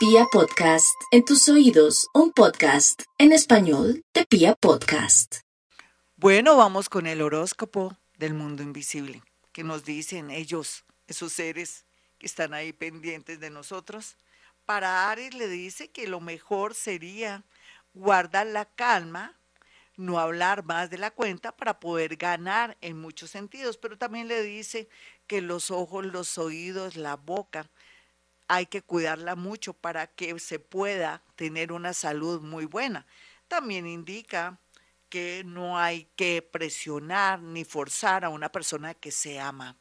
Pia Podcast, en tus oídos, un podcast en español de Pia Podcast. Bueno, vamos con el horóscopo del mundo invisible, que nos dicen ellos, esos seres que están ahí pendientes de nosotros. Para Aries le dice que lo mejor sería guardar la calma, no hablar más de la cuenta para poder ganar en muchos sentidos, pero también le dice que los ojos, los oídos, la boca, hay que cuidarla mucho para que se pueda tener una salud muy buena. También indica que no hay que presionar ni forzar a una persona que se ama.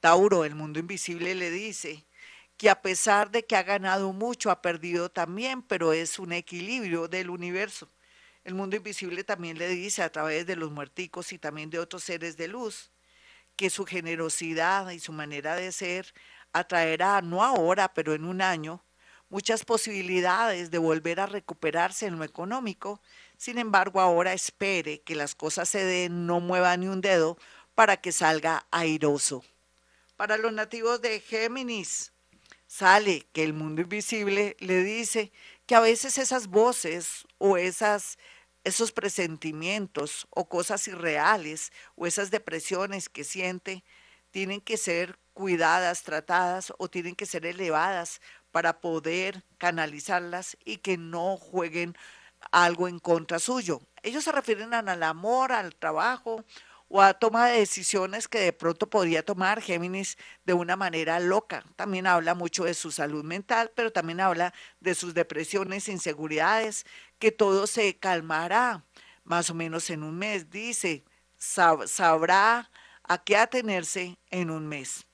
Tauro, el mundo invisible, le dice que a pesar de que ha ganado mucho, ha perdido también, pero es un equilibrio del universo. El mundo invisible también le dice a través de los muerticos y también de otros seres de luz que su generosidad y su manera de ser atraerá, no ahora, pero en un año, muchas posibilidades de volver a recuperarse en lo económico. Sin embargo, ahora espere que las cosas se den, no mueva ni un dedo para que salga airoso. Para los nativos de Géminis, sale que el mundo invisible le dice que a veces esas voces o esas esos presentimientos o cosas irreales o esas depresiones que siente tienen que ser cuidadas, tratadas o tienen que ser elevadas para poder canalizarlas y que no jueguen algo en contra suyo. Ellos se refieren al amor, al trabajo o a toma de decisiones que de pronto podría tomar Géminis de una manera loca. También habla mucho de su salud mental, pero también habla de sus depresiones, inseguridades, que todo se calmará más o menos en un mes. Dice, sabrá a qué atenerse en un mes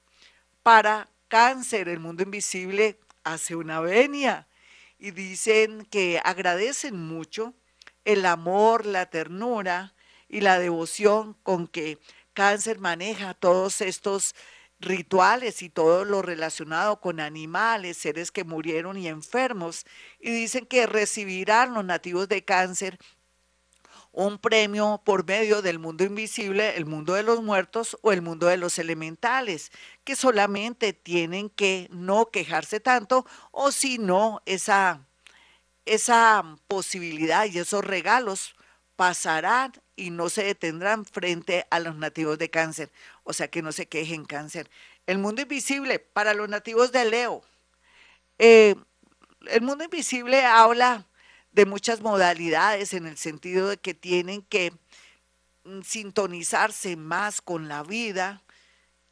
para cáncer. El mundo invisible hace una venia y dicen que agradecen mucho el amor, la ternura y la devoción con que cáncer maneja todos estos rituales y todo lo relacionado con animales, seres que murieron y enfermos, y dicen que recibirán los nativos de cáncer un premio por medio del mundo invisible, el mundo de los muertos o el mundo de los elementales, que solamente tienen que no quejarse tanto o si no, esa, esa posibilidad y esos regalos pasarán y no se detendrán frente a los nativos de cáncer, o sea que no se quejen cáncer. El mundo invisible para los nativos de Leo. Eh, el mundo invisible habla de muchas modalidades en el sentido de que tienen que mm, sintonizarse más con la vida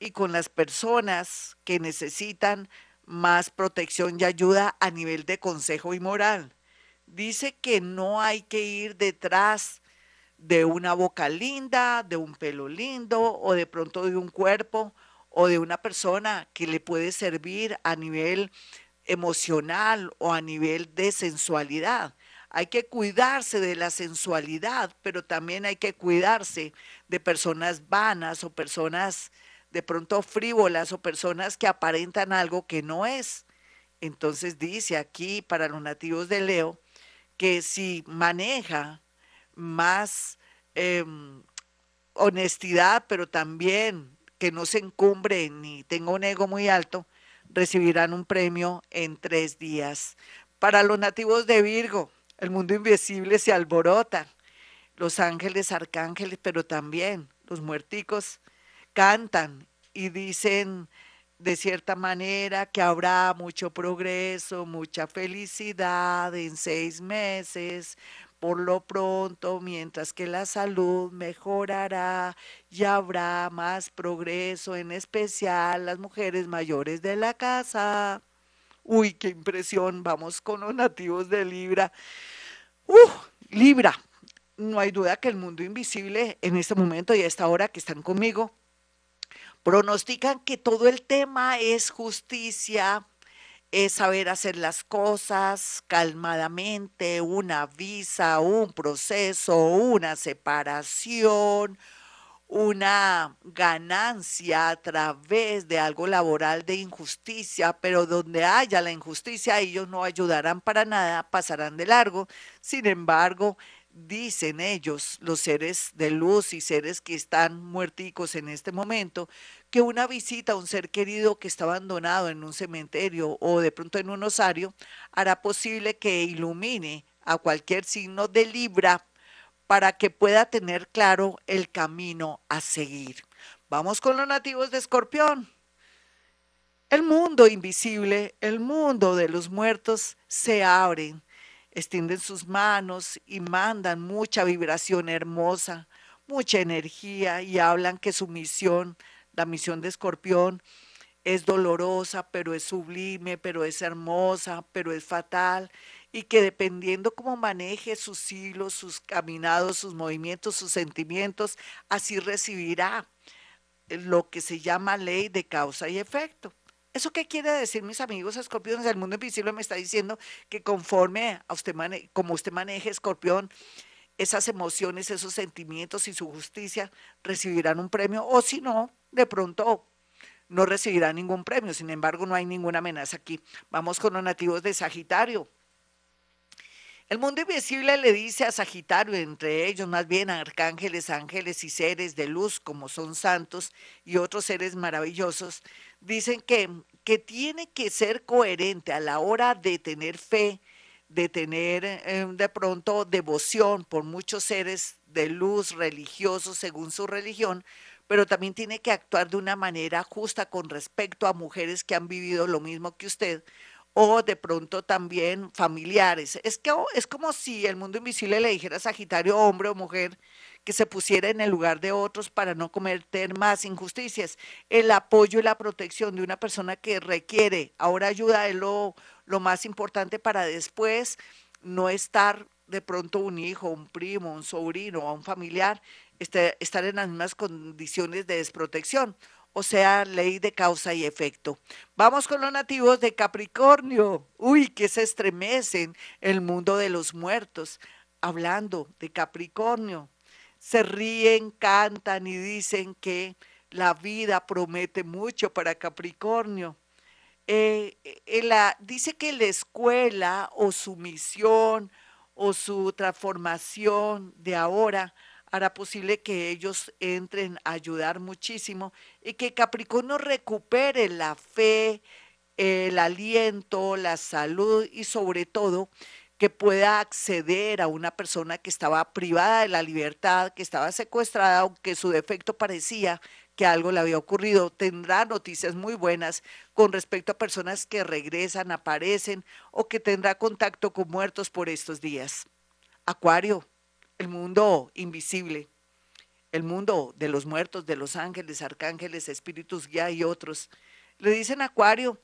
y con las personas que necesitan más protección y ayuda a nivel de consejo y moral. Dice que no hay que ir detrás de una boca linda, de un pelo lindo o de pronto de un cuerpo o de una persona que le puede servir a nivel emocional o a nivel de sensualidad, hay que cuidarse de la sensualidad, pero también hay que cuidarse de personas vanas o personas de pronto frívolas o personas que aparentan algo que no es. Entonces dice aquí para los nativos de Leo que si maneja más em, honestidad, pero también que no se encumbre ni tenga un ego muy alto, recibirán un premio en tres días. Para los nativos de Virgo, el mundo invisible se alborota. Los ángeles, arcángeles, pero también los muerticos cantan y dicen de cierta manera que habrá mucho progreso, mucha felicidad en seis meses, por lo pronto, mientras que la salud mejorará y habrá más progreso, en especial las mujeres mayores de la casa. Uy, qué impresión. Vamos con los nativos de Libra. Uh, Libra. No hay duda que el mundo invisible en este momento y a esta hora que están conmigo pronostican que todo el tema es justicia, es saber hacer las cosas calmadamente, una visa, un proceso, una separación, una ganancia a través de algo laboral de injusticia, pero donde haya la injusticia ellos no ayudarán para nada, pasarán de largo. Sin embargo, dicen ellos, los seres de luz y seres que están muerticos en este momento, que una visita a un ser querido que está abandonado en un cementerio o de pronto en un osario hará posible que ilumine a cualquier signo de Libra para que pueda tener claro el camino a seguir. Vamos con los nativos de Escorpión. El mundo invisible, el mundo de los muertos se abren, extienden sus manos y mandan mucha vibración hermosa, mucha energía y hablan que su misión, la misión de Escorpión, es dolorosa, pero es sublime, pero es hermosa, pero es fatal y que dependiendo cómo maneje sus hilos, sus caminados, sus movimientos, sus sentimientos, así recibirá lo que se llama ley de causa y efecto. ¿Eso qué quiere decir, mis amigos escorpiones? El mundo invisible me está diciendo que conforme a usted como usted maneje escorpión, esas emociones, esos sentimientos y su justicia recibirán un premio, o si no, de pronto no recibirá ningún premio. Sin embargo, no hay ninguna amenaza aquí. Vamos con los nativos de Sagitario. El mundo invisible le dice a Sagitario, entre ellos más bien arcángeles, ángeles y seres de luz como son santos y otros seres maravillosos, dicen que, que tiene que ser coherente a la hora de tener fe, de tener eh, de pronto devoción por muchos seres de luz religiosos según su religión, pero también tiene que actuar de una manera justa con respecto a mujeres que han vivido lo mismo que usted o de pronto también familiares. Es que oh, es como si el mundo invisible le dijera a Sagitario, hombre o mujer, que se pusiera en el lugar de otros para no cometer más injusticias. El apoyo y la protección de una persona que requiere ahora ayuda es lo, lo más importante para después no estar de pronto un hijo, un primo, un sobrino o un familiar, este, estar en las mismas condiciones de desprotección o sea, ley de causa y efecto. Vamos con los nativos de Capricornio. Uy, que se estremecen el mundo de los muertos. Hablando de Capricornio, se ríen, cantan y dicen que la vida promete mucho para Capricornio. Eh, eh, dice que la escuela o su misión o su transformación de ahora hará posible que ellos entren a ayudar muchísimo y que Capricornio recupere la fe, el aliento, la salud y sobre todo que pueda acceder a una persona que estaba privada de la libertad, que estaba secuestrada, aunque su defecto parecía que algo le había ocurrido. Tendrá noticias muy buenas con respecto a personas que regresan, aparecen o que tendrá contacto con muertos por estos días. Acuario, el mundo invisible, el mundo de los muertos, de los ángeles, arcángeles, espíritus guía y otros. Le dicen Acuario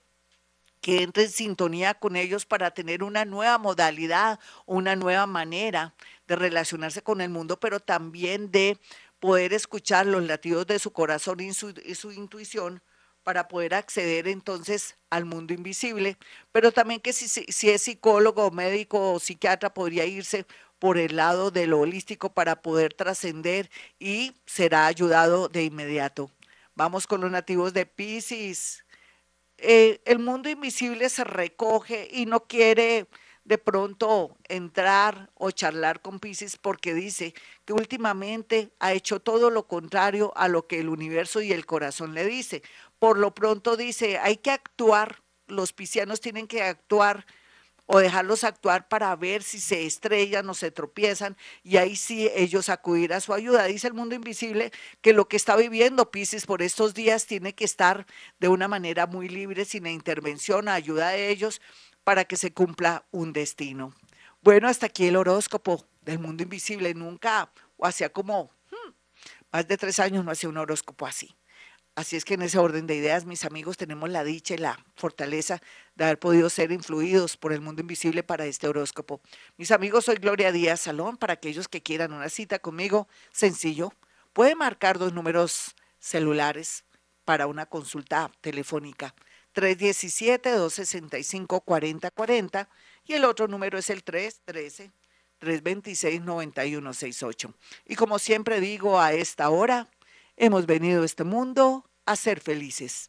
que entre en sintonía con ellos para tener una nueva modalidad, una nueva manera de relacionarse con el mundo, pero también de poder escuchar los latidos de su corazón y su, y su intuición para poder acceder entonces al mundo invisible, pero también que si, si es psicólogo, médico o psiquiatra podría irse por el lado de lo holístico para poder trascender y será ayudado de inmediato. Vamos con los nativos de Pisces. Eh, el mundo invisible se recoge y no quiere de pronto entrar o charlar con Pisces porque dice que últimamente ha hecho todo lo contrario a lo que el universo y el corazón le dice. Por lo pronto dice, hay que actuar, los piscianos tienen que actuar o dejarlos actuar para ver si se estrellan o se tropiezan y ahí sí ellos acudir a su ayuda. Dice el mundo invisible que lo que está viviendo Pisces por estos días tiene que estar de una manera muy libre, sin intervención, a ayuda de ellos para que se cumpla un destino. Bueno, hasta aquí el horóscopo del mundo invisible. Nunca, o hacía como hmm, más de tres años no hacía un horóscopo así. Así es que en ese orden de ideas, mis amigos, tenemos la dicha y la fortaleza de haber podido ser influidos por el mundo invisible para este horóscopo. Mis amigos, soy Gloria Díaz Salón. Para aquellos que quieran una cita conmigo, sencillo, puede marcar dos números celulares para una consulta telefónica. 317-265-4040 y el otro número es el 313. 326-9168. Y como siempre digo a esta hora, hemos venido a este mundo a ser felices.